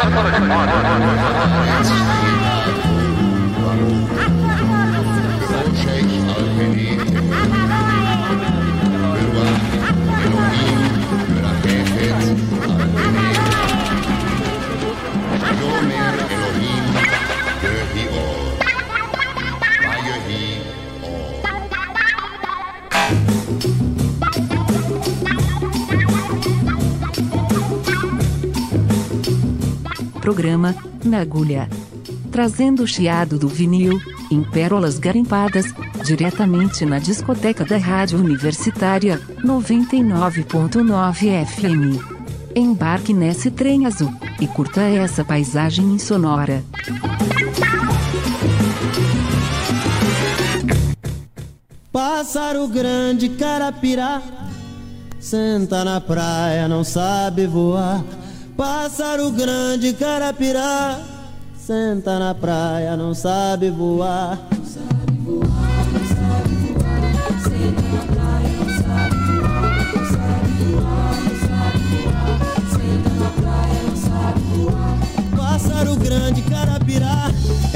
ああ。Programa Na Agulha. Trazendo o chiado do vinil, em pérolas garimpadas, diretamente na discoteca da Rádio Universitária, 99.9 FM. Embarque nesse trem azul, e curta essa paisagem insonora. Pássaro grande, carapirá, senta na praia, não sabe voar. Pássaro grande, carapirá, senta na praia, não sabe voar. Pássaro grande, carapirá,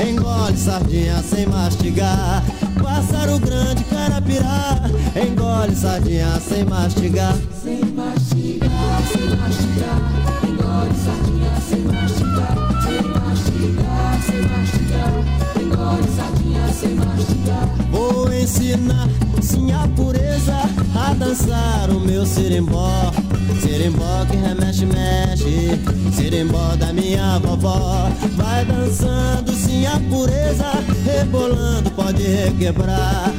engole sardinha sem mastigar. Pássaro grande, carapirá, engole sardinha sem mastigar. Vou ensinar, sim, pureza a dançar o meu sirimbó. Sirimbó que remexe, mexe, sirimbó da minha vovó. Vai dançando, sim, rebolando, pode requebrar.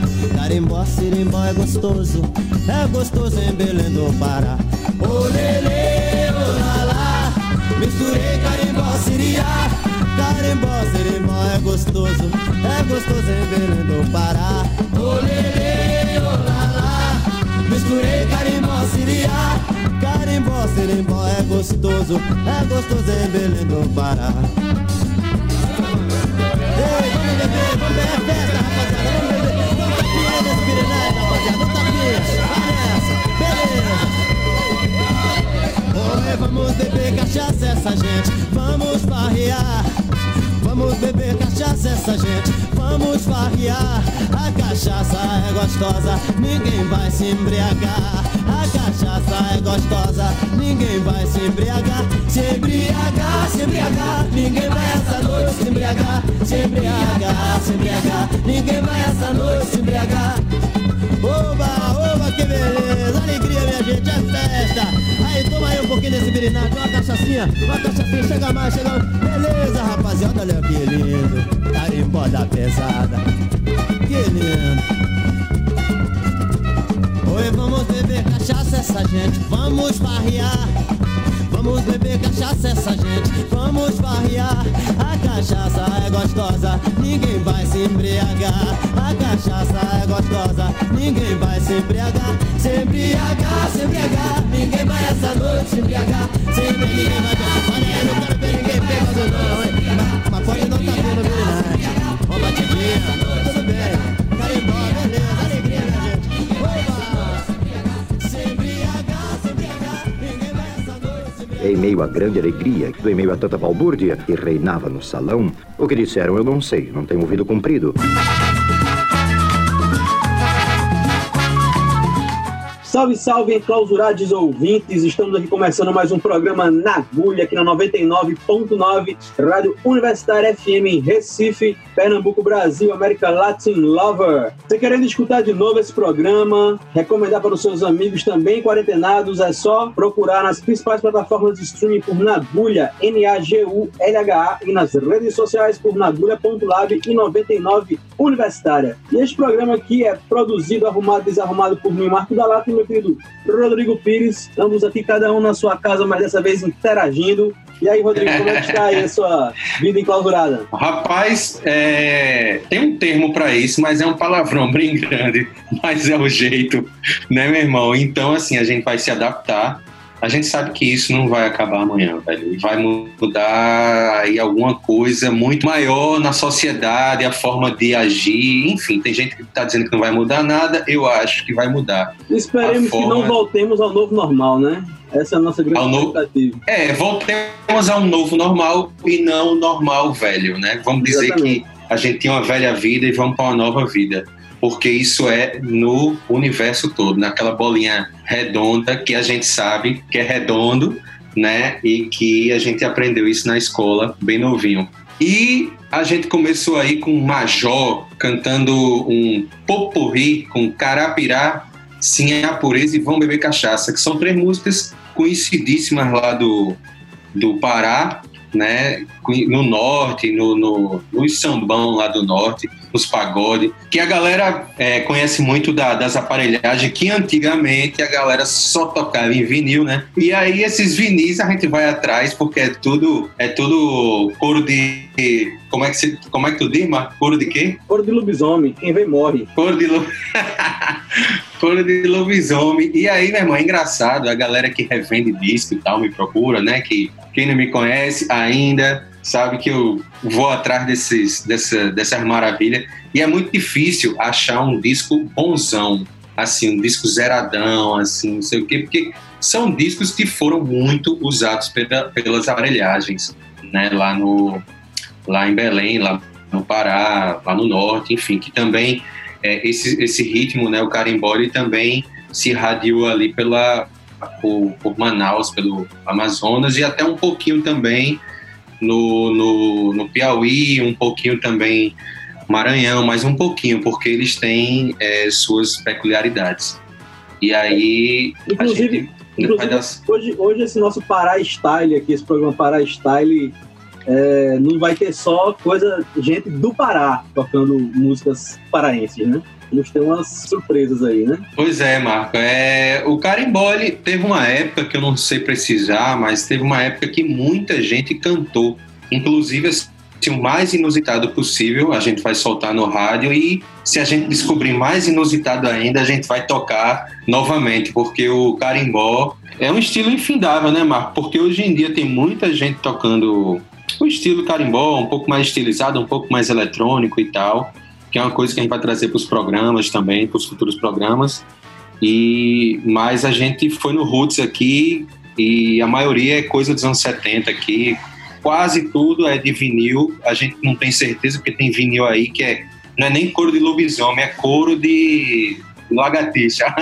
Carimbó, sirimbó é gostoso, é gostoso em Belém do Pará. Olê, olá, Misturei carimbó, siriá. Carimbó, sirimbó é gostoso É gostoso em Belém do Pará. Olê, olá, Misturei carimbó, siriá. Carimbó, sirimbó é gostoso É gostoso em Belém do Pará. Ei, vamos beber, vamos beber festa, rapaziada Vamos beber, Vamos tapinha, vai nessa, beleza Oi, vamos beber cachaça essa gente, vamos farrear. Vamos beber cachaça essa gente, vamos farrear. A cachaça é gostosa, ninguém vai se embriagar. A cachaça é gostosa, ninguém vai se embriagar. Se embriagar, se embriagar, ninguém vai essa noite se embriagar. Se embriagar, se embriagar, ninguém vai essa noite se embriagar. Oba, oba, que beleza, alegria minha gente, é festa. Aí, toma aí um pouquinho desse birinado, uma cachaçinha, uma cachaçinha, chega mais, chega mais. Beleza, rapaziada, olha que lindo. Carimbó da pesada. Que lindo. Oi, vamos beber cachaça essa gente, vamos farrear. Vamos beber cachaça essa gente, vamos farrear. A cachaça é gostosa, ninguém vai se embriagar. A cachaça é gostosa, ninguém vai se embriagar. Se embriagar, se embriagar, ninguém vai essa noite se embriagar. Se ninguém vai Olha aí, não quero ver ninguém bêbado não, hein? Mas pode não tá vendo, Ó, batidinha, tudo Em meio à grande alegria, em meio a tanta balbúrdia que reinava no salão, o que disseram eu não sei, não tenho ouvido comprido. Salve, salve, enclausurados ouvintes! Estamos aqui começando mais um programa na agulha aqui na 99.9 Rádio Universitária FM em Recife, Pernambuco, Brasil, América Latin Lover. Você querendo escutar de novo esse programa, recomendar para os seus amigos também quarentenados, é só procurar nas principais plataformas de streaming por Nagulha, N-A-G-U-L-H-A e nas redes sociais por nagulha.lab e 99 Universitária. E este programa aqui é produzido, arrumado e desarrumado por mim, Marco da Lata e meu querido Rodrigo Pires. Estamos aqui cada um na sua casa, mas dessa vez interagindo. E aí, Rodrigo, como é que está aí a sua vida enclausurada? Rapaz, é... tem um termo para isso, mas é um palavrão bem grande, mas é o jeito, né, meu irmão? Então, assim, a gente vai se adaptar a gente sabe que isso não vai acabar amanhã, velho. Vai mudar aí alguma coisa muito maior na sociedade, a forma de agir. Enfim, tem gente que está dizendo que não vai mudar nada. Eu acho que vai mudar. Esperemos forma... que não voltemos ao novo normal, né? Essa é a nossa grande no... expectativa. É, voltemos ao novo normal e não normal velho, né? Vamos dizer Exatamente. que a gente tinha uma velha vida e vamos para uma nova vida porque isso é no universo todo, naquela bolinha redonda que a gente sabe que é redondo, né? E que a gente aprendeu isso na escola, bem novinho. E a gente começou aí com Major cantando um popurri com Carapirá, Sim a Pureza e Vão Beber Cachaça, que são três músicas conhecidíssimas lá do, do Pará, né? No norte, no, no, no sambão lá do norte os pagode, que a galera é, conhece muito da, das aparelhagens, que antigamente a galera só tocava em vinil, né? E aí esses vinis a gente vai atrás, porque é tudo, é tudo couro de. Como é que, você, como é que tu diz, Marco? Couro de quê? Couro de lobisomem, quem vem morre. Couro de lobisomem. couro de lobisomem. E aí, meu irmão, é engraçado, a galera que revende disco e tal me procura, né? Que quem não me conhece ainda sabe que eu vou atrás desses, dessa, dessas maravilhas. E é muito difícil achar um disco bonzão, assim, um disco zeradão, assim, não sei o quê, porque são discos que foram muito usados pela, pelas aparelhagens, né, lá, no, lá em Belém, lá no Pará, lá no Norte, enfim, que também é, esse, esse ritmo, né, o carimbó, também se irradiou ali pela, por, por Manaus, pelo Amazonas e até um pouquinho também no, no, no Piauí, um pouquinho também Maranhão, mas um pouquinho, porque eles têm é, suas peculiaridades. E aí. Inclusive, inclusive dar... hoje, hoje esse nosso Pará Style aqui, esse programa Pará Style, é, não vai ter só coisa, gente do Pará tocando músicas paraenses, né? Vamos ter umas surpresas aí, né? Pois é, Marco. É, o carimbó teve uma época que eu não sei precisar, mas teve uma época que muita gente cantou. Inclusive, assim, o mais inusitado possível a gente vai soltar no rádio e se a gente descobrir mais inusitado ainda, a gente vai tocar novamente, porque o carimbó é um estilo infindável, né, Marco? Porque hoje em dia tem muita gente tocando o estilo carimbó, um pouco mais estilizado, um pouco mais eletrônico e tal que é uma coisa que a gente vai trazer para os programas também, para os futuros programas. E mas a gente foi no Roots aqui e a maioria é coisa dos anos 70 aqui. Quase tudo é de vinil. A gente não tem certeza porque tem vinil aí que é não é nem couro de lobisomem, é couro de lagartixa.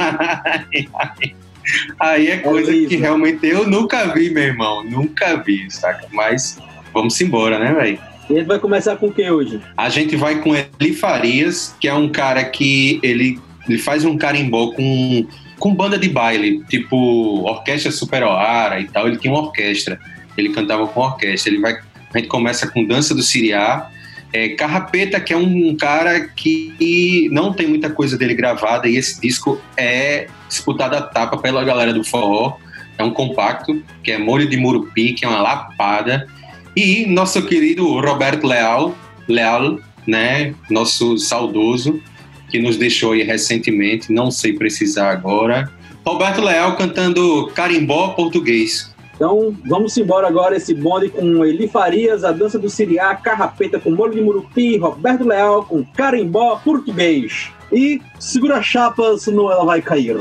aí é coisa é que realmente eu nunca vi, meu irmão, nunca vi, saca? Mas vamos embora, né, velho? E a gente vai começar com o que hoje? A gente vai com Eli Farias, que é um cara que ele, ele faz um carimbó com, com banda de baile, tipo orquestra Super Oara e tal. Ele tinha uma orquestra, ele cantava com orquestra. Ele vai, a gente começa com Dança do Siriá, é, Carrapeta, que é um, um, cara que não tem muita coisa dele gravada, e esse disco é disputado a tapa pela galera do forró. É um compacto, que é Molho de Murupi, que é uma lapada. E nosso querido Roberto Leal, Leal, né, nosso saudoso, que nos deixou aí recentemente, não sei precisar agora. Roberto Leal cantando carimbó português. Então vamos embora agora esse bonde com Eli Farias, a dança do Siriá, Carrapeta com molho de murupi, Roberto Leal com carimbó português. E segura a chapa, senão ela vai cair.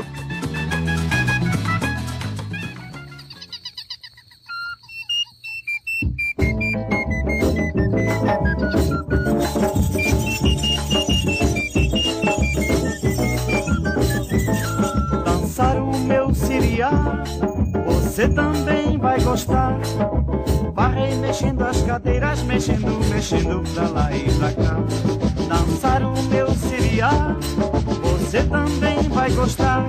Mexendo, pra lá e pra cá. Dançar o meu siriá, você também vai gostar.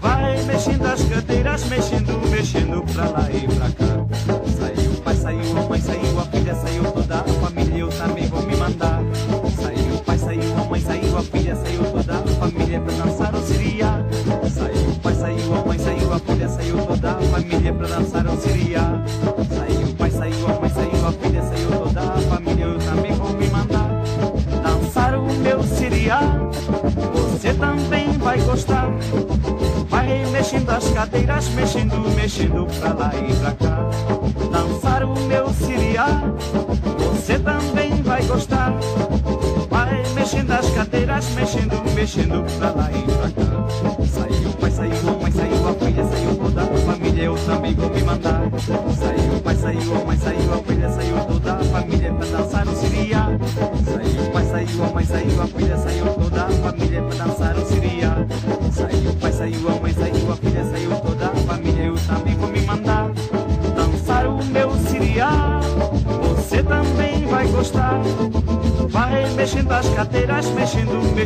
Vai mexendo as cadeiras, mexendo, mexendo pra lá e pra cá. cadeiras mexendo, mexendo pra lá e pra cá. Dançar o meu siriá, você também vai gostar. Vai mexendo as cadeiras, mexendo, mexendo pra lá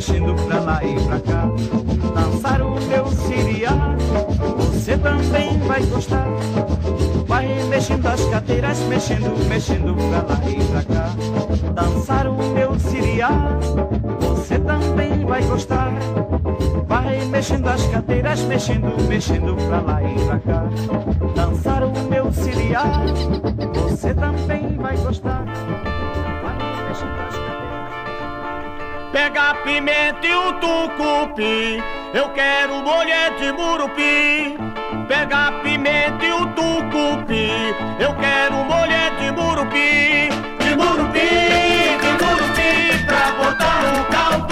mexendo pra lá e pra cá. Dançar o meu siriá, você também vai gostar. Vai mexendo as cadeiras, mexendo, mexendo pra lá e pra cá. Dançar o meu siriá, você também vai gostar. Vai mexendo as cadeiras, mexendo, mexendo pra lá e pra cá. Dançar o meu siriá, você também vai gostar. Vai mexendo as cadeiras. Pega a pimenta e o tucupi. Eu quero mulher de murupi. Pega a pimenta e o tucupi. Eu quero mulher de murupi. De murupi, de murupi Pra botar no caldo.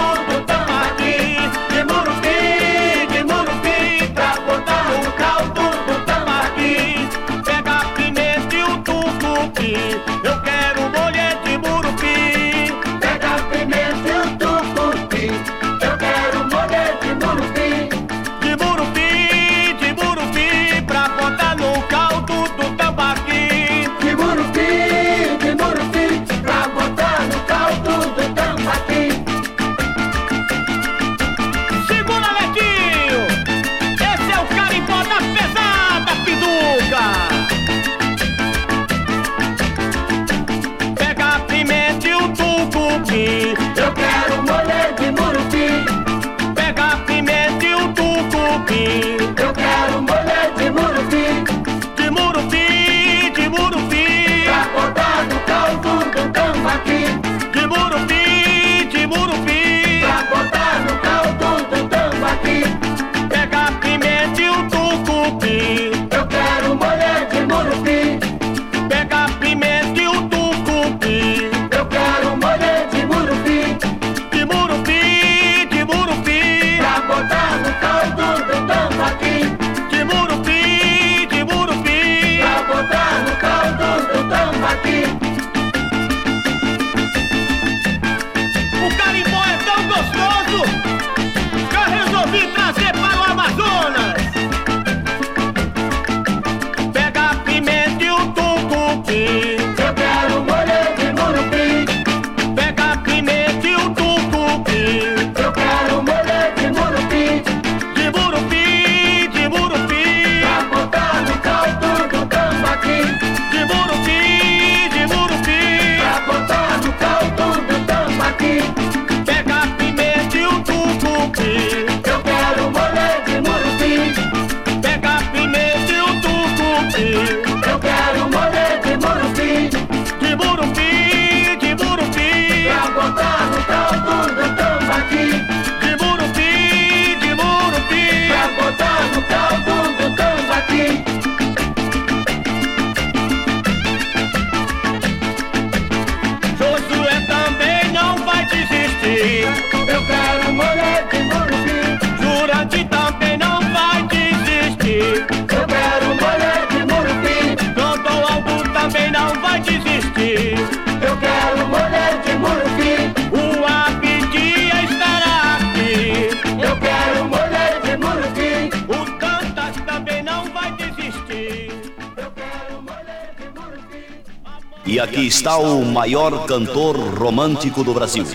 E aqui está o maior cantor romântico do Brasil.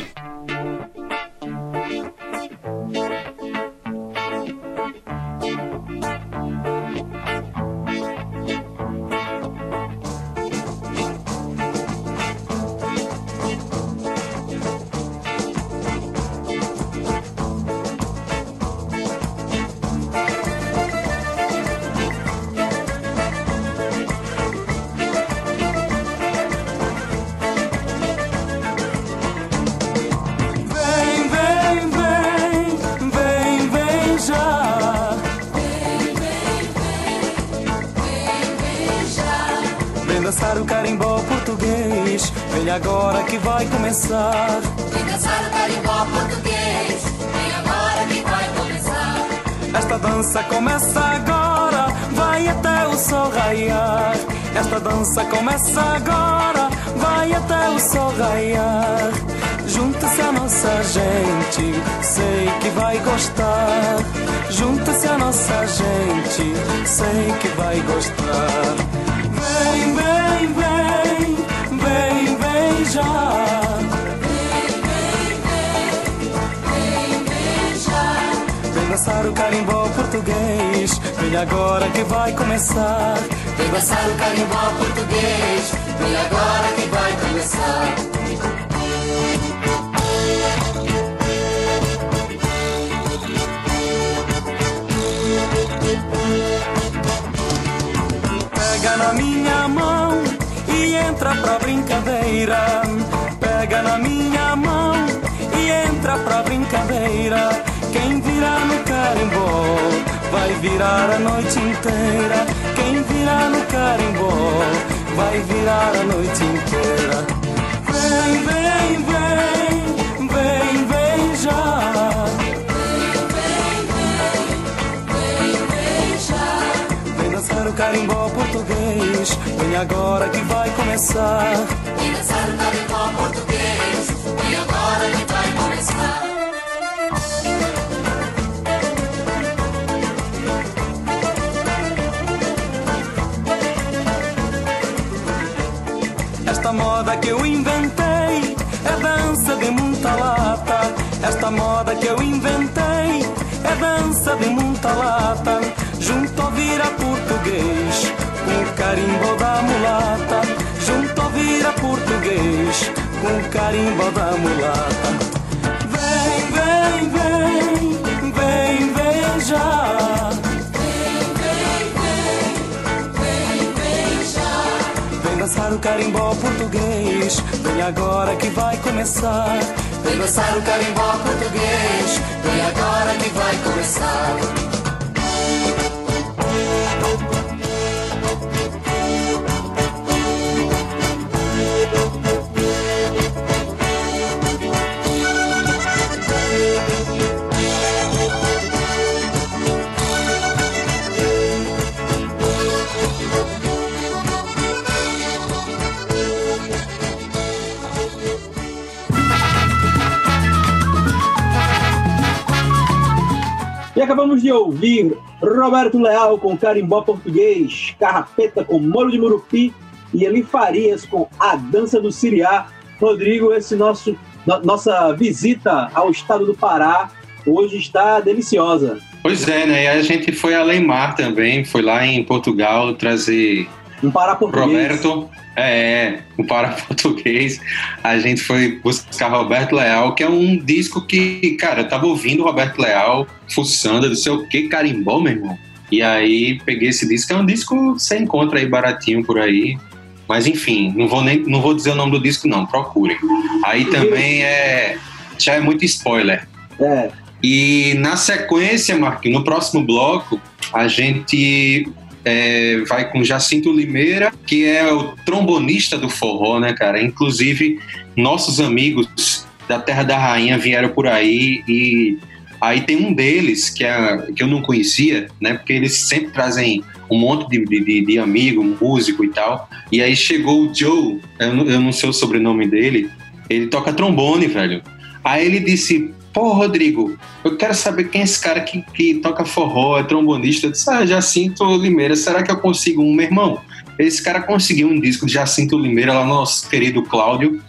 Pra brincadeira. Pega na minha mão e entra pra brincadeira. Quem virar no carimbó vai virar a noite inteira. Quem virar no carimbó vai virar a noite inteira. Vem, vem, vem, vem, vem já. Vem dançar o carimbó português. Vem agora que vai começar. Vem dançar o carimbó português. Vem agora que vai começar. Esta moda que eu inventei é dança de muita lata. Esta moda que eu inventei é dança de muita lata. Mulata. Junto ao vira português, com o carimbo da mulata. Vem, vem, vem, vem, vem já. Vem dançar o carimbó português, vem agora que vai começar. Vem dançar o carimbó português. Vem agora que vai começar. Acabamos de ouvir Roberto Leal com Carimbó Português, Carrapeta com Molho de Murupi e Eli Farias com A Dança do Siriá. Rodrigo, esse nosso no- nossa visita ao estado do Pará hoje está deliciosa. Pois é, né? E a gente foi além mar também, foi lá em Portugal trazer Um Pará português. Roberto, é, o para português. A gente foi buscar Roberto Leal, que é um disco que, cara, eu tava ouvindo Roberto Leal, fuçando, eu disse, o que, carimbó, meu irmão? E aí peguei esse disco, é um disco que você encontra aí baratinho por aí. Mas enfim, não vou nem não vou dizer o nome do disco, não, procurem. Aí também é. Já é muito spoiler. É, E na sequência, Marquinhos, no próximo bloco, a gente é, vai com Jacinto Limeira, que é o trombonista do forró, né, cara? Inclusive, nossos amigos da Terra da Rainha vieram por aí e aí tem um deles que, é, que eu não conhecia, né? Porque eles sempre trazem um monte de, de, de amigo, músico e tal. E aí chegou o Joe, eu não, eu não sei o sobrenome dele, ele toca trombone, velho. Aí ele disse: Pô, Rodrigo, eu quero saber quem é esse cara que, que toca forró, é trombonista. Eu disse: Ah, Jacinto Limeira, será que eu consigo um, meu irmão? Esse cara conseguiu um disco de Jacinto Limeira lá no nosso querido Cláudio.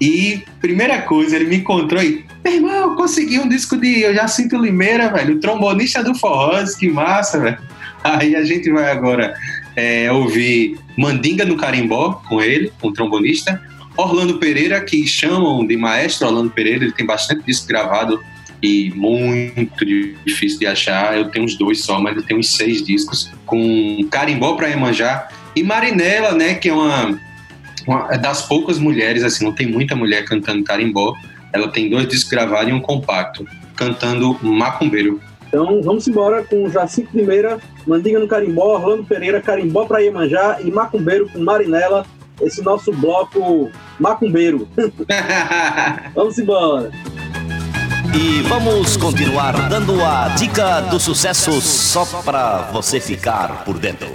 E primeira coisa, ele me encontrou aí. Meu irmão, eu consegui um disco de Jacinto Limeira, velho, o trombonista do forró, que massa, velho. Aí a gente vai agora é, ouvir Mandinga no Carimbó com ele, com o trombonista. Orlando Pereira, que chamam de maestro Orlando Pereira, ele tem bastante disco gravado e muito difícil de achar. Eu tenho uns dois só, mas ele tem uns seis discos com Carimbó para Iemanjá e Marinela, né, que é uma, uma é das poucas mulheres, assim, não tem muita mulher cantando carimbó. Ela tem dois discos gravados e um compacto, cantando Macumbeiro. então vamos embora com Jacinto Limeira, Mandinga no Carimbó, Orlando Pereira, Carimbó para Iemanjá e Macumbeiro com Marinela esse nosso bloco macumbeiro. Vamos embora. E vamos continuar dando a dica do sucesso só para você ficar por dentro.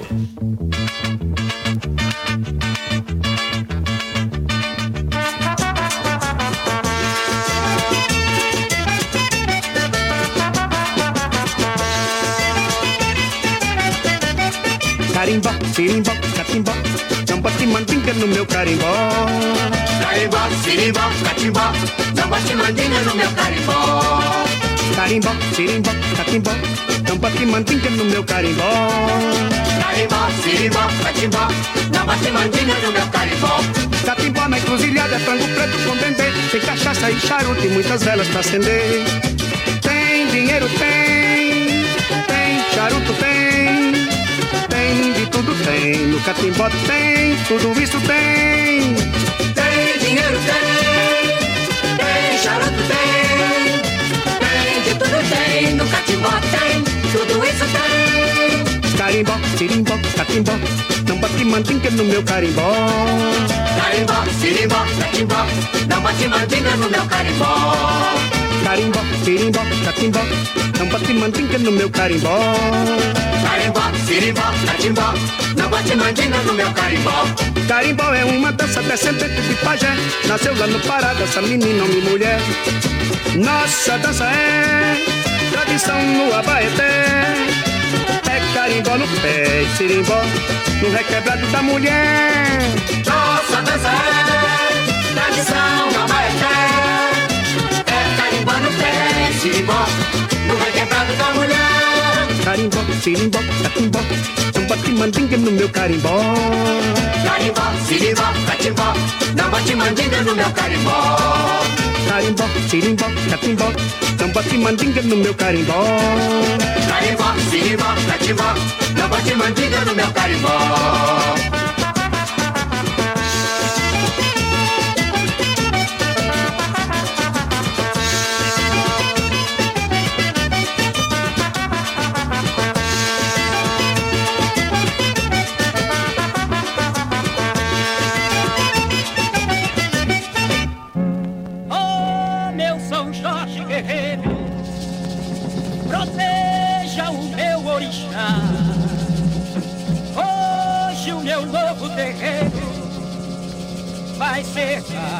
Catimbó, não bote mandinga no meu carimbó. Carimbó, sirimbó, catimbó, não bote mandinga no meu carimbó. Carimbó, sirimbó, catimbó, não bote mandinga no meu carimbó. Carimbó, sirimbó, catimbó, não bote mandinga no meu carimbó. Catimbó na encruzilhada, é frango preto com dendê, tem cachaça e charuto e muitas velas pra acender. Tem dinheiro, tem, tem charuto, tem, tem no catimbó tem, tudo isso tem. Tem dinheiro, tem, tem charuto, tem, tem de tudo tem, no catimbó tem, tudo isso tem. Carimbó, sirimbó, catimbó, não mandinga no meu carimbó. Carimbó, sirimbó, catimbó, não bote mandinga no meu carimbó. Carimbó, sirimbó, catimbó, não bote mandinga no meu carimbó. Carimbó, sirimbó, catimbó, não bote mandinga no meu carimbó. Carimbó é uma dança descendente de pajé, nasceu lá no Pará, dessa menina, homem e mulher. Nossa dança é tradição no Abaeté. É carimbó no pé e sirimbó no requebrado da mulher. Nossa dança é tradição no Abaeté. É carimbó no pé, sirimbó, no requebrado da mulher. Carimbó, sirimbó, catimbó, bote mandinga no meu carimbó. Carimbó, sirimbó, catimbó, não bote mandinga no meu carimbó. Carimbó, sirimbó, catimbó, bote mandinga no meu carimbó. Carimbó, sirimbó, catimbó, bote mandinga no meu carimbó.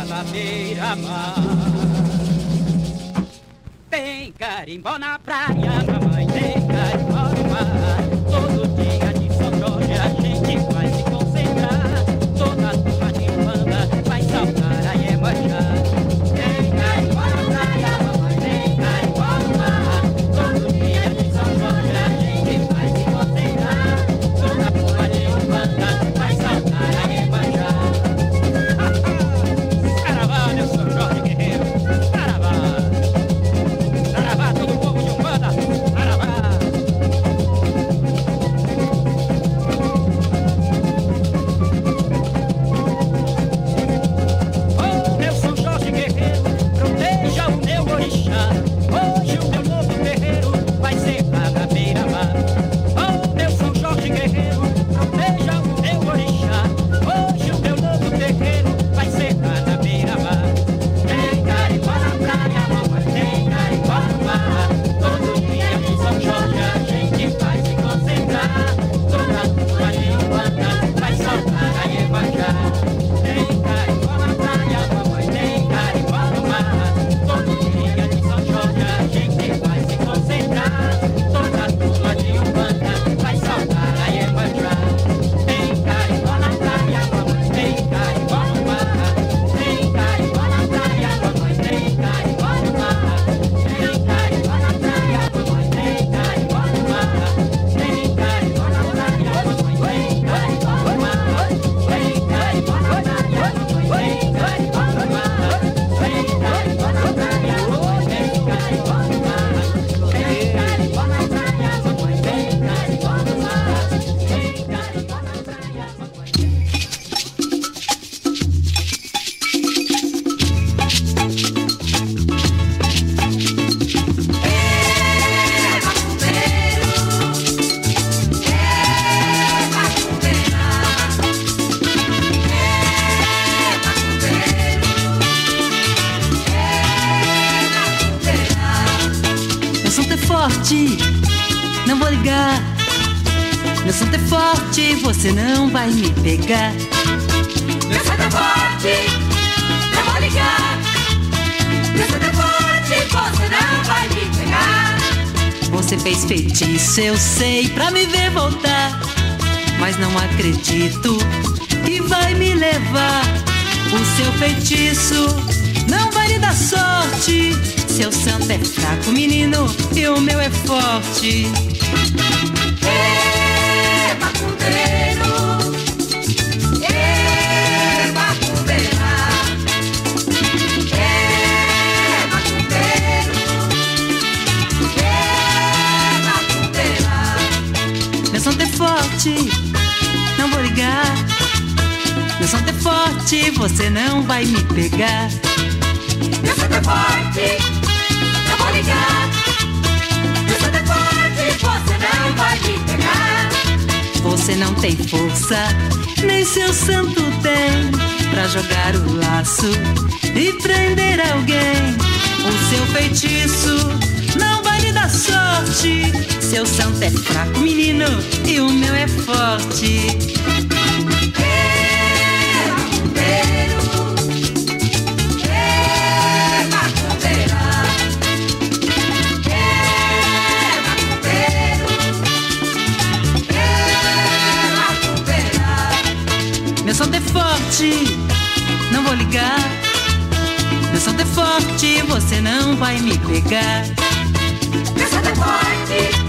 Na beira-mar. Tem carimbó na praia, mamãe, tem Meu santo é forte, não vou ligar. Santo é forte, você não vai me pegar. Você fez feitiço, eu sei, pra me ver voltar. Mas não acredito que vai me levar. O seu feitiço não vai lhe dar sorte. Seu santo é fraco, menino, e o meu é forte. Ê, forte, não vou ligar. Meu santo é forte, você não vai me pegar. Meu santo é forte, não vou ligar. Meu santo é forte, você não vai me pegar. Você não tem força, nem seu santo tem pra jogar o laço e prender alguém. O seu feitiço Seu santo é fraco, menino, e o meu é forte. Meu santo é forte, não vou ligar. Meu santo é forte, você não vai me pegar. Meu santo é forte,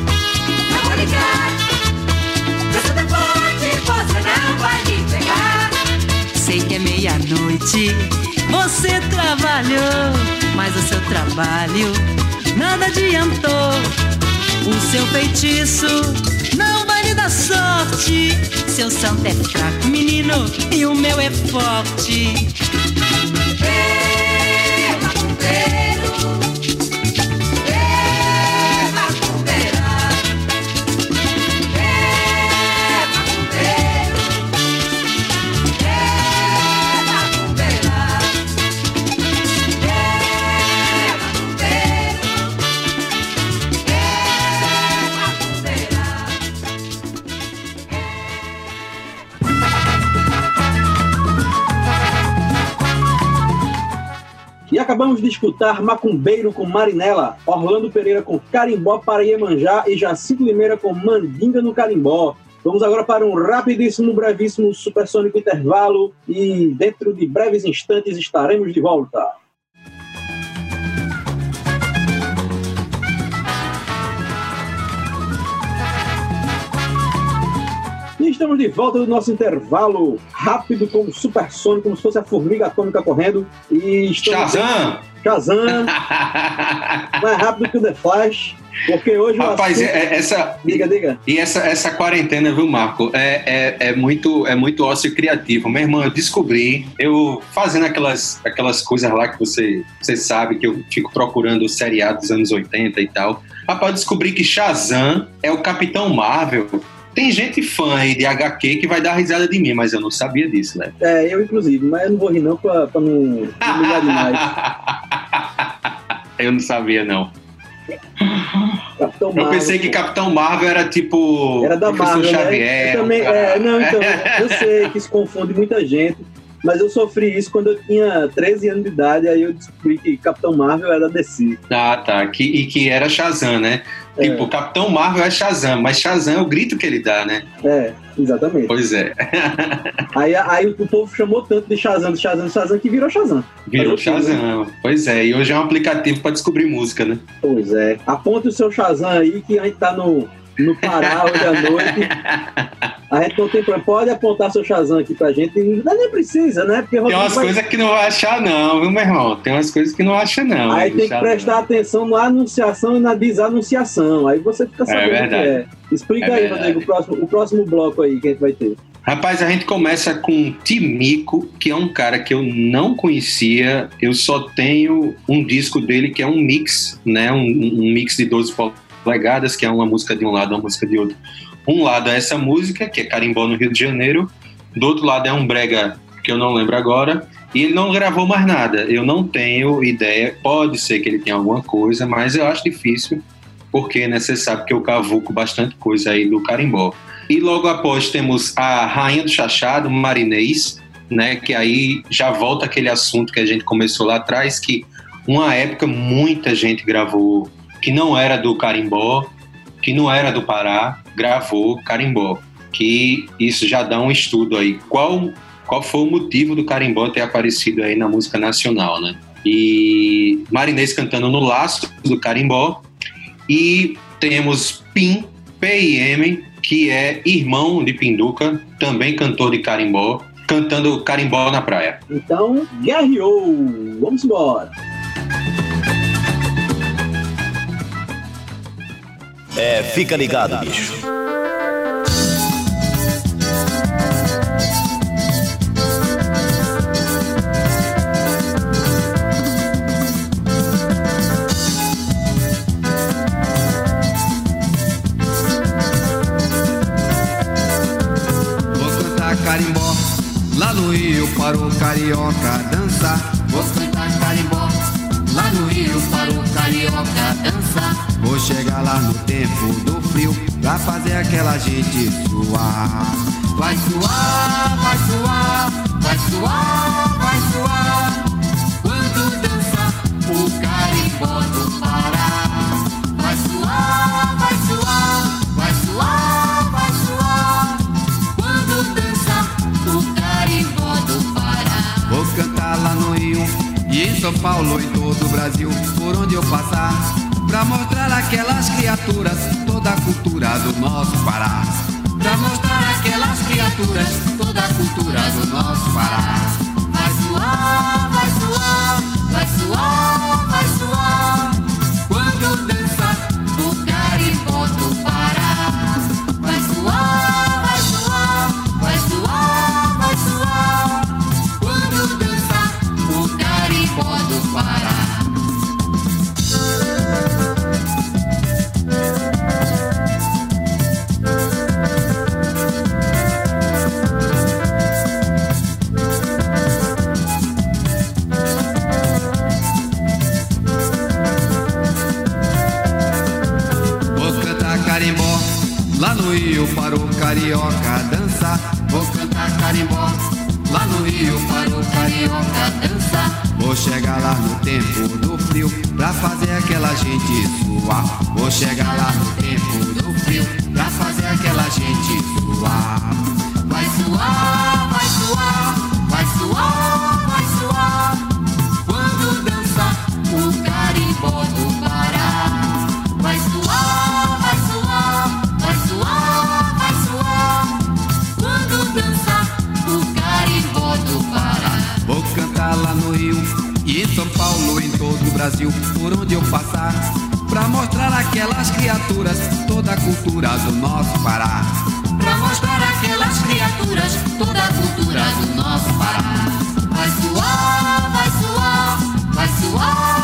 você não vai me pegar. Sei que é meia-noite, você trabalhou, mas o seu trabalho nada adiantou. O seu feitiço não vai lhe dar sorte. Seu santo é fraco, menino, e o meu é forte. Acabamos de escutar Macumbeiro com Marinela, Orlando Pereira com Carimbó para Iemanjá e Jacinto Limeira com Mandinga no Carimbó. Vamos agora para um rapidíssimo, brevíssimo, supersônico intervalo e dentro de breves instantes estaremos de volta. Estamos de volta do nosso intervalo rápido, como supersônico, como se fosse a formiga atômica correndo. E estamos... Shazam! Shazam! Mais rápido que o The Flash, porque hoje Rapaz, assunto- é- é- essa. Diga, diga. E essa, essa quarentena, viu, Marco? É, é, é, muito, é muito ócio criativo. Meu irmão, eu descobri, eu fazendo aquelas, aquelas coisas lá que você, você sabe, que eu fico procurando o seriado dos anos 80 e tal. Rapaz, eu descobri que Shazam é o Capitão Marvel. Tem gente fã aí de HQ que vai dar risada de mim, mas eu não sabia disso, né? É, eu inclusive, mas eu não vou rir não pra, pra não não humilhar demais. Eu não sabia, não. Capitão Eu Marvel, pensei que Capitão Marvel era tipo. Era da Marvel, Xavier. né? Eu também, é, não, então, eu sei que isso confunde muita gente, mas eu sofri isso quando eu tinha 13 anos de idade, aí eu descobri que Capitão Marvel era DC. Ah, tá. Que, e que era Shazam, né? Tipo, Capitão Marvel é Shazam, mas Shazam é o grito que ele dá, né? É, exatamente. Pois é. Aí, aí o povo chamou tanto de Shazam, de Shazam, de Shazam, que virou Shazam. Virou né? Shazam. Pois é, e hoje é um aplicativo pra descobrir música, né? Pois é. Aponte o seu Shazam aí, que a gente tá no, no Pará hoje à noite. A gente não tem problema. Pode apontar seu Shazam aqui pra gente. Não, nem precisa, né? Porque Tem umas vai- coisas que não vai achar, não, viu, meu irmão? Tem umas coisas que não acha, não. Aí tem que prestar atenção na anunciação e na desanunciação. Aí você fica sabendo o que verdade. é. Explica É aí, verdade. Rodrigo, o próximo, o próximo bloco aí que a gente vai ter. Rapaz, a gente começa com Timico, que é um cara que eu não conhecia. Eu só tenho um disco dele que é um mix, né? Um, um mix de 12 polegadas, que é uma música de um lado, uma música de outro. Um lado é essa música, que é Carimbó no Rio de Janeiro. Do outro lado é um brega que eu não lembro agora. E ele não gravou mais nada. Eu não tenho ideia. Pode ser que ele tenha alguma coisa, mas eu acho difícil. porque né, você sabe que eu cavuco bastante coisa aí do carimbó. E logo após temos a Rainha do Chachado, Marinês, né, que aí já volta aquele assunto que a gente começou lá atrás, que uma época muita gente gravou que não era do carimbó, que não era do Pará, gravou carimbó. Que isso já dá um estudo aí. Qual, qual foi o motivo do carimbó ter aparecido aí na música nacional, né? E Marinês cantando no laço do carimbó. E temos Pim, P.I.M., que é irmão de Pinduca, também cantor de carimbó, cantando carimbó na praia. Então, guerreou! Vamos embora! É, fica ligado, bicho. Vou cantar carimbó lá no para o carioca dançar. Vou cantar carimbó lá no Rio para o carioca dançar. Vou chegar lá no tempo do frio pra fazer aquela gente suar. Vai suar, vai suar, vai suar, vai suar. Quando dança o carimbó do Pará. Vai suar, vai suar, vai suar, vai suar. Quando dança o carimbó do Pará. Vou cantar lá no Rio e em São Paulo, em todo o Brasil, por onde eu passar. Pra mostrar aquelas criaturas toda a cultura do nosso Pará. Pra mostrar aquelas criaturas toda a cultura do nosso Pará. Vai suar, vai suar, vai suar, vai suar. Carioca dançar. Vou cantar carimbó lá no Rio para o carioca dançar. Vou chegar lá no tempo do frio pra fazer aquela gente suar. Vou chegar lá no tempo aquelas criaturas toda a cultura do nosso Pará. Pra mostrar aquelas criaturas toda a cultura do nosso Pará. Vai suar, vai suar, vai suar,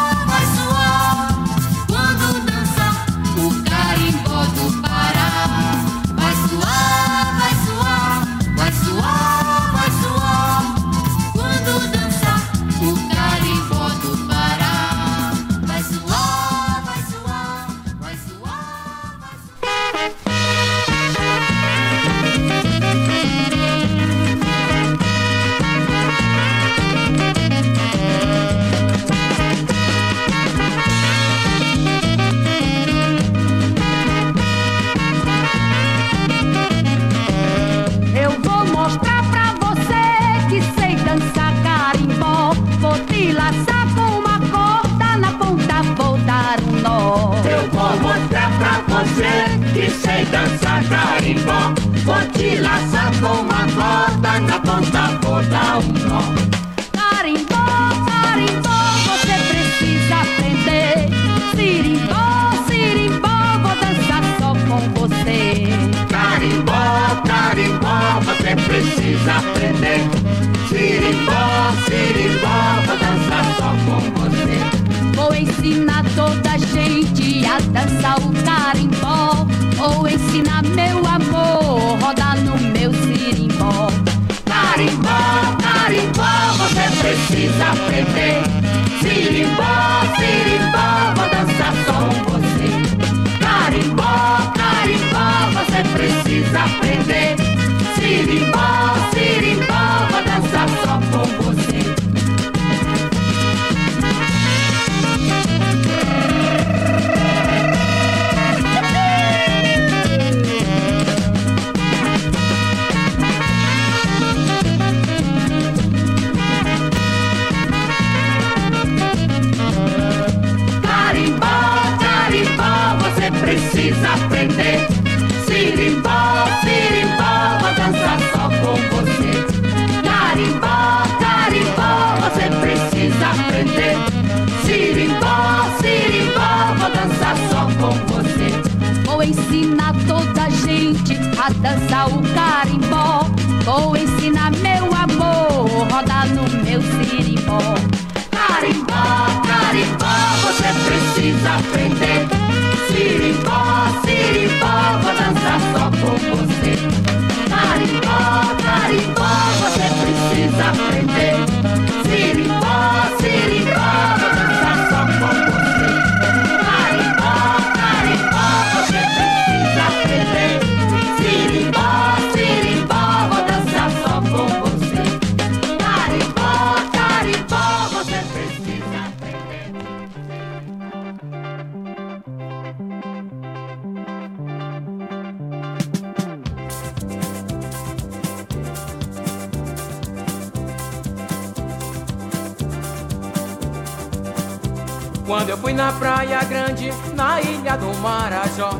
do Marajó,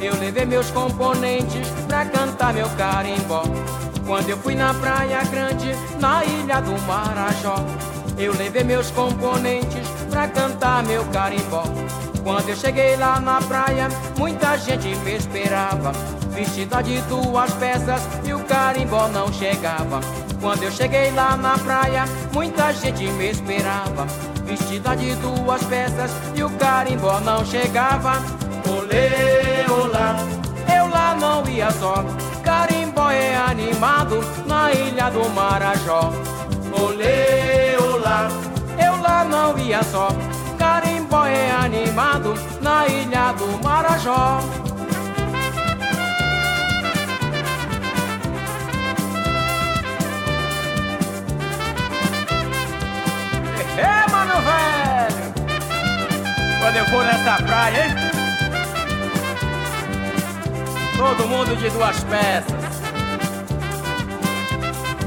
eu levei meus componentes pra cantar meu carimbó. Quando eu fui na Praia Grande, na ilha do Marajó, eu levei meus componentes pra cantar meu carimbó. Quando eu cheguei lá na praia, muita gente me esperava, vestida de duas peças e o carimbó não chegava. Quando eu cheguei lá na praia, muita gente me esperava, vestida de duas peças e o carimbó não chegava. Olê, olá, eu lá não ia só. Carimbó é animado na ilha do Marajó. Olê, olá, eu lá não ia só. Carimbó é animado na ilha do Marajó. Mano, velho! Quando eu for nessa praia, hein? Todo mundo de duas peças.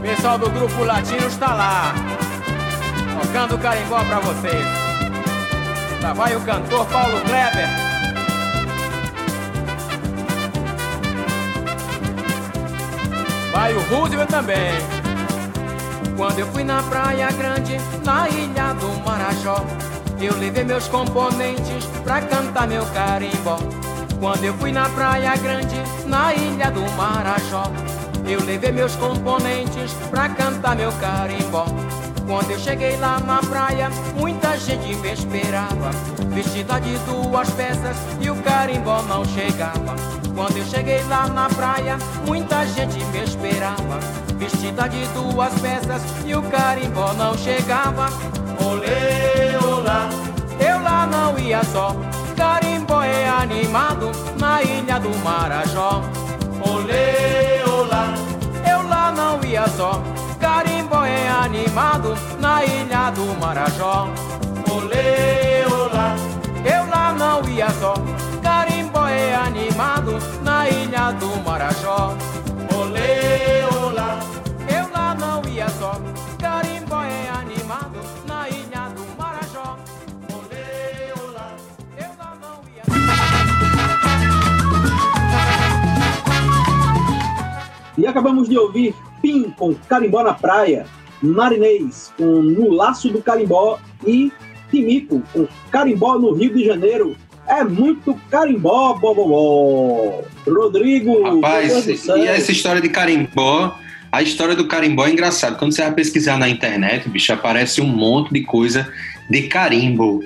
Pessoal do grupo latino está lá. Tocando carimbó pra vocês. Lá vai o cantor Paulo Kleber. Vai o Roosevelt também. Quando eu fui na Praia Grande, na ilha do Marajó, eu levei meus componentes pra cantar meu carimbó. Quando eu fui na Praia Grande, na ilha do Marajó, eu levei meus componentes pra cantar meu carimbó. Quando eu cheguei lá na praia, muita gente me esperava, vestida de duas peças e o carimbó não chegava. Quando eu cheguei lá na praia, muita gente me esperava, vestida de duas peças e o carimbó não chegava. Olê, olá, eu lá não ia só. Carimbó é animado na ilha do Marajó. Olê, olá, eu lá não ia só. Carimbó é animado na ilha do Marajó. Olê, olá, eu lá não ia só. Animado na ilha do Marajó. Olê, olá, eu lá não ia só. Carimbó é animado na ilha do Marajó. Olê, olá, eu lá não ia E acabamos de ouvir Pim com Carimbó na Praia, Marinês com No Laço do Carimbó e Timico com Carimbó no Rio de Janeiro. É muito carimbó, bobobó. Rodrigo. Rapaz, e essa história de carimbó, a história do carimbó é engraçada. Quando você vai pesquisar na internet, bicho, aparece um monte de coisa de carimbo.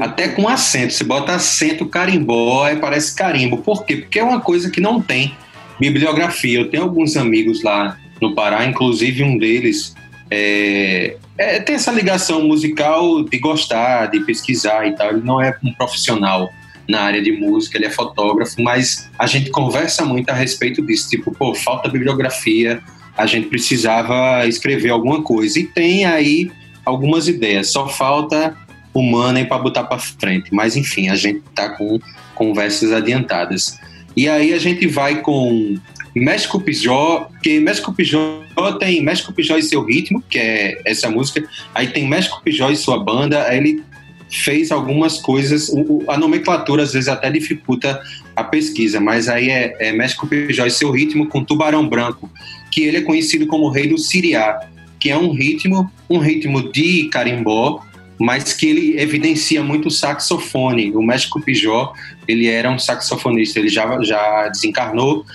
Até com acento. Você bota acento carimbó, aí parece carimbo. Por quê? Porque é uma coisa que não tem bibliografia. Eu tenho alguns amigos lá no Pará, inclusive um deles é, é, tem essa ligação musical de gostar, de pesquisar e tal. Ele não é um profissional na área de música, ele é fotógrafo, mas a gente conversa muito a respeito disso. Tipo, pô, falta bibliografia, a gente precisava escrever alguma coisa. E tem aí algumas ideias, só falta o money para botar para frente. Mas enfim, a gente tá com conversas adiantadas. E aí a gente vai com México Pijó, que México Pijó tem México Pijó e seu ritmo, que é essa música. Aí tem México Pijó e sua banda. Aí ele fez algumas coisas, o, a nomenclatura às vezes até dificulta a pesquisa, mas aí é, é México Pijó e seu ritmo com Tubarão Branco, que ele é conhecido como rei do Siriá, que é um ritmo, um ritmo de carimbó, mas que ele evidencia muito o saxofone. O México Pijó, ele era um saxofonista, ele já, já desencarnou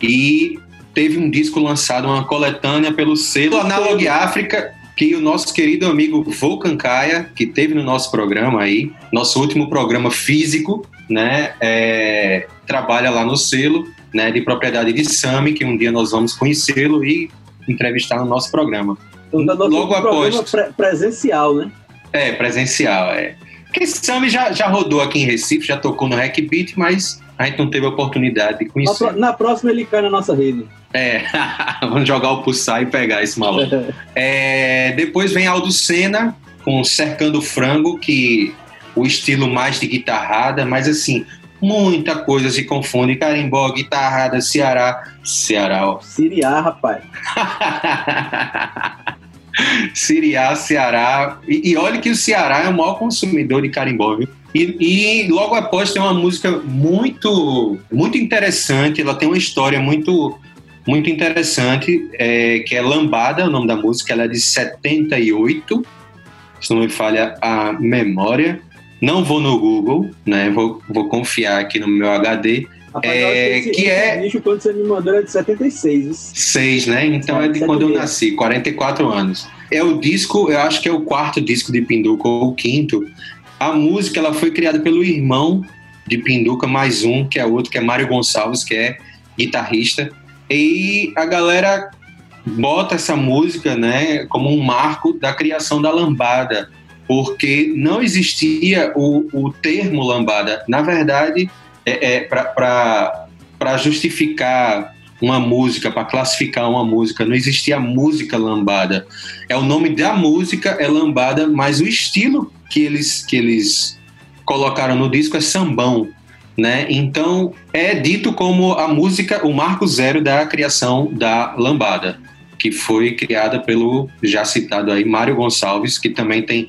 e teve um disco lançado, uma coletânea pelo selo Analog África, que o nosso querido amigo Volcan Caia, que teve no nosso programa aí, nosso último programa físico, né, é, trabalha lá no selo, né, de propriedade de Sami, que um dia nós vamos conhecê-lo e entrevistar no nosso programa. Então, nosso Logo após pre presencial, né? É, presencial, é. Porque Sami já, já rodou aqui em Recife, já tocou no Hack Beat, mas a gente não teve a oportunidade de conhecer. Na, próxima ele cai na nossa rede. É, vamos jogar o pulsar e pegar esse maluco. é, depois vem Aldo Senna com Cercando Frango, que o estilo mais de guitarrada, mas assim, muita coisa se confunde. Carimbó, guitarrada, Ceará. Ceará, ó. Siriá, rapaz. Siriá, Ceará. E, e olha que o Ceará é o maior consumidor de carimbó, viu? E, e, logo após tem uma música muito, muito interessante. Ela tem uma história muito, muito interessante, é, que é Lambada, o nome da música. Ela é de 78, se não me falha a memória. Não vou no Google, né? Vou, vou confiar aqui no meu HD. Rapaz, é, esse, que esse é. Bicho, quando você me mandou, é de 76. 6, né? Então é, é de quando eu nasci, 44 anos. É o disco, eu acho que é o quarto disco de Pinduca, ou o quinto. A música ela foi criada pelo irmão de Pinduca, mais um, que é outro, que é Mário Gonçalves, que é guitarrista. E a galera bota essa música né, como um marco da criação da lambada, porque não existia o, o termo lambada. Na verdade, é, é para justificar uma música, para classificar uma música, não existia música lambada. É o nome da música é lambada, mas o estilo que eles que eles colocaram no disco é sambão, né? Então é dito como a música, o marco zero da criação da lambada, que foi criada pelo já citado aí Mário Gonçalves, que também tem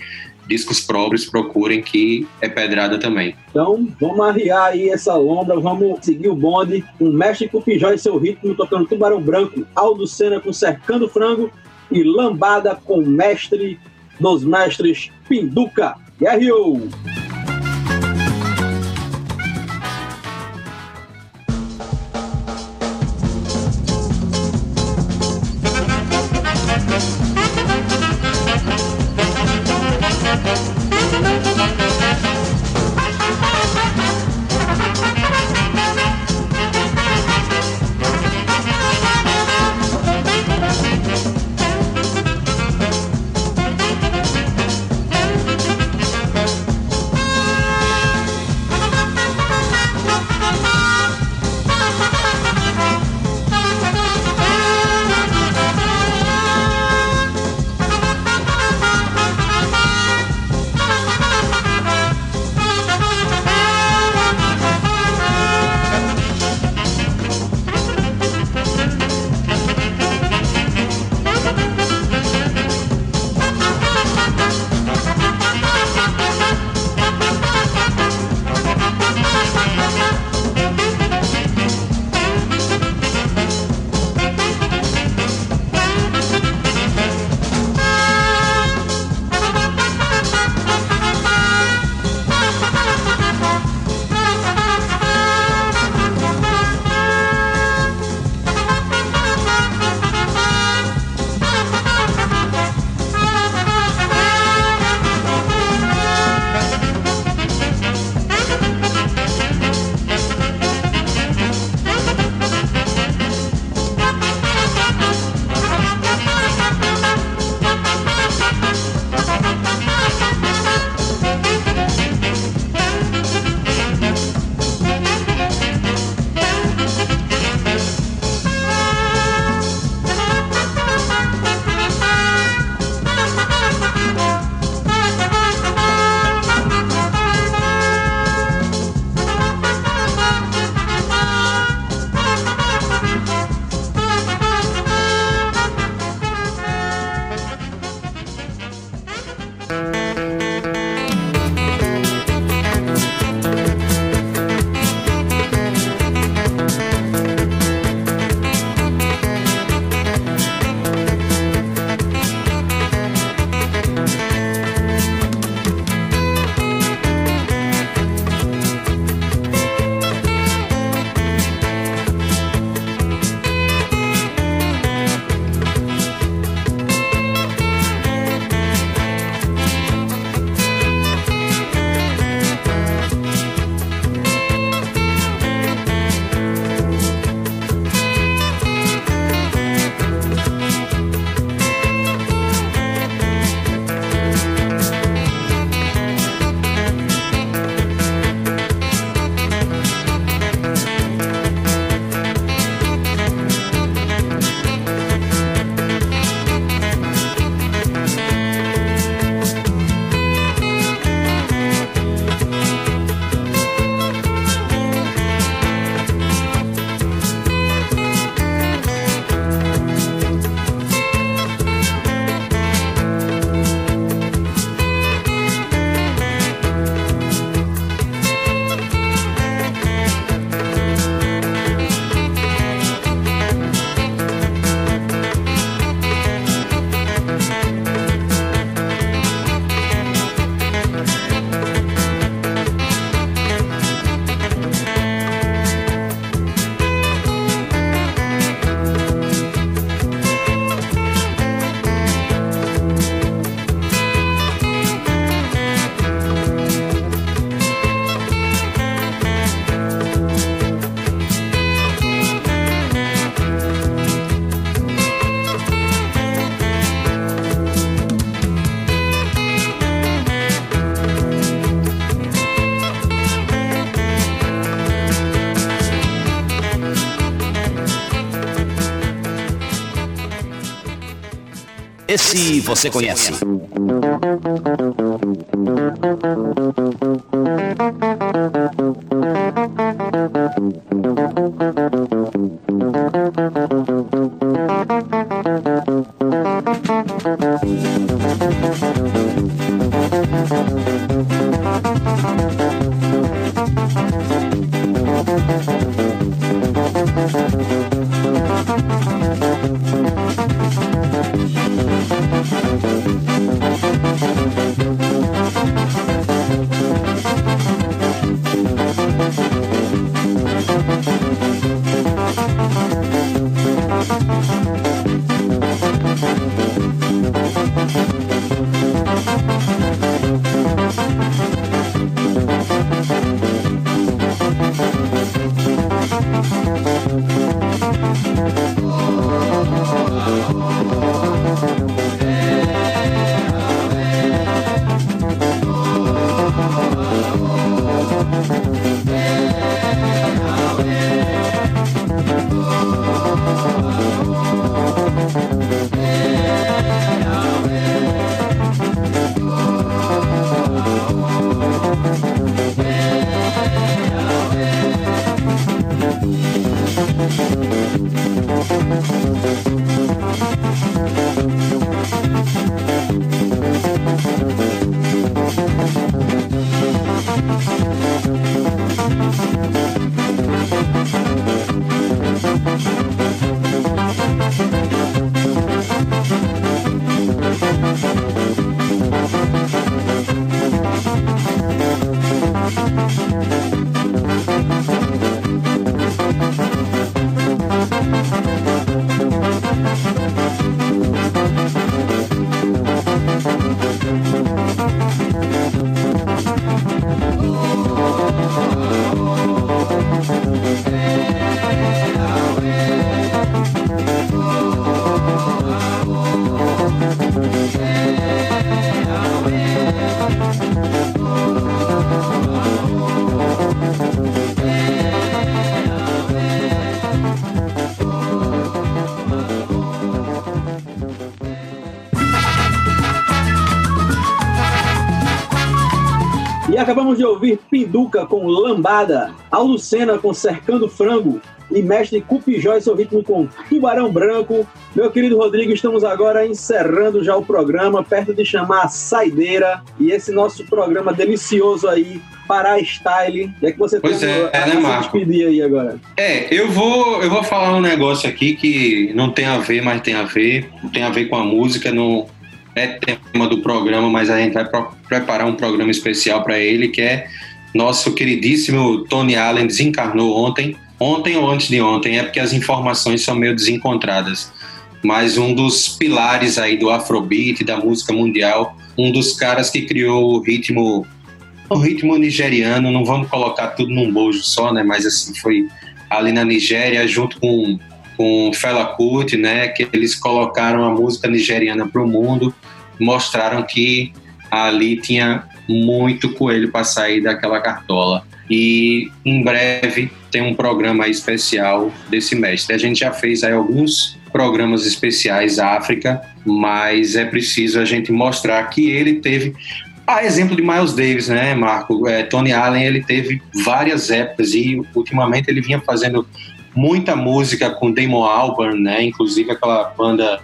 discos próprios, procurem que é pedrada também. Então, vamos arriar aí essa lombra, vamos seguir o bonde com Mestre Cupijó e seu ritmo tocando Tubarão Branco, Aldo Senna com Cercando Frango e Lambada com Mestre dos Mestres Pinduca. Guerreou! Esse você conhece. Acabamos de ouvir Pinduca com Lambada, Alucena com Cercando Frango e Mestre Cupijó e seu ritmo com Tubarão Branco. Meu querido Rodrigo, estamos agora encerrando já o programa, perto de chamar a Saideira e esse nosso programa delicioso aí, Pará Style. É que você Pois tem é, a, né, se Marco? despedir aí agora. É, eu vou, eu vou falar um negócio aqui que não tem a ver, mas tem a ver. Não tem a ver com a música, não é tema do programa, mas a gente vai preparar um programa especial para ele, que é nosso queridíssimo Tony Allen desencarnou ontem. Ontem ou antes de ontem, é porque as informações são meio desencontradas. Mas um dos pilares aí do Afrobeat, da música mundial, um dos caras que criou o ritmo o ritmo nigeriano, não vamos colocar tudo num bojo só, né? Mas assim, foi ali na Nigéria, junto com, com Fela Kuti, né? Que eles colocaram a música nigeriana para o mundo, mostraram que ali tinha muito coelho para sair daquela cartola. E em breve tem um programa especial desse mestre. A gente já fez aí alguns programas especiais África, mas é preciso a gente mostrar que ele teve a exemplo de Miles Davis, né, Marco? É, Tony Allen, ele teve várias épocas e ultimamente ele vinha fazendo muita música com Damon Albarn, né? Inclusive aquela banda,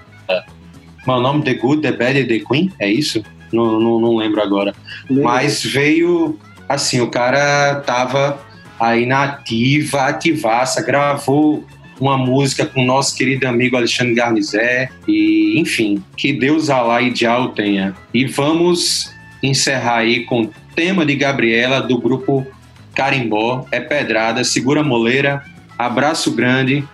qual é o nome? The Good, The Bad and The Queen, é isso? Não, não, não lembro agora. Mas veio, assim, o cara tava aí na ativa, ativaça, gravou uma música com o nosso querido amigo Alexandre Garnizé e, enfim, que Deus Alá e Dial tenha. E vamos encerrar aí com o tema de Gabriela do grupo Carimbó, é pedrada, segura a moleira, abraço grande,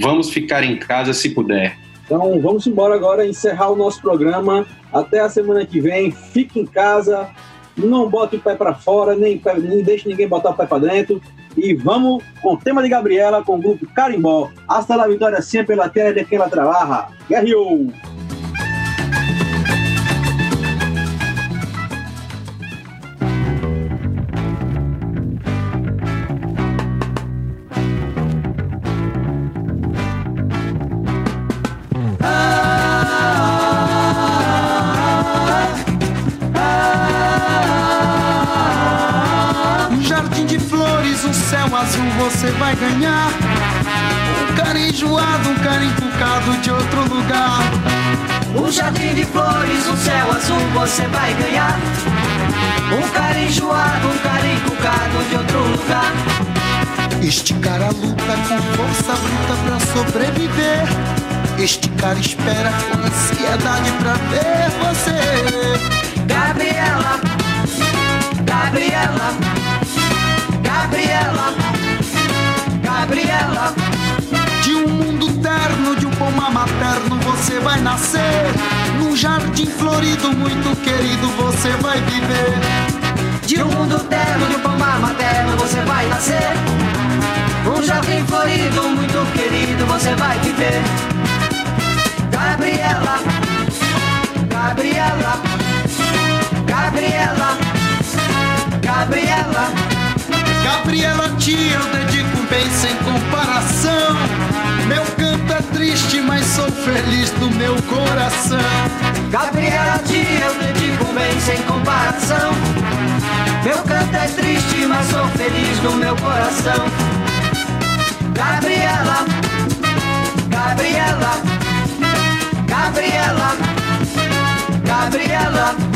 vamos ficar em casa se puder. Então vamos embora agora encerrar o nosso programa. Até a semana que vem. Fique em casa, não bote o pé para fora, nem, nem deixe ninguém botar o pé para dentro. E vamos com o tema de Gabriela com o grupo Carimbó. Hasta la vitória sempre pela terra de quem la trabaja. Guerreou! Você vai ganhar. Um cara enjoado, um cara encucado de outro lugar. Um jardim de flores, um céu azul você vai ganhar. Um cara enjoado, um cara encucado de outro lugar. Esticar a luta com força bruta pra sobreviver. Este cara espera com ansiedade pra ver você. Gabriela, Gabriela, Gabriela, Gabriela. De um mundo terno, de um pomar materno, você vai nascer. Num jardim florido, muito querido, você vai viver. De um mundo terno, de um pomar materno, você vai nascer. Um jardim florido, muito querido, você vai viver. Gabriela, Gabriela, Gabriela, Gabriela. Gabriela, tia, eu dedico bem sem comparação. Meu canto é triste, mas sou feliz do meu coração. Gabriela, tia, eu dedico bem sem comparação. Meu canto é triste, mas sou feliz no meu coração. Gabriela, Gabriela, Gabriela. Gabriela,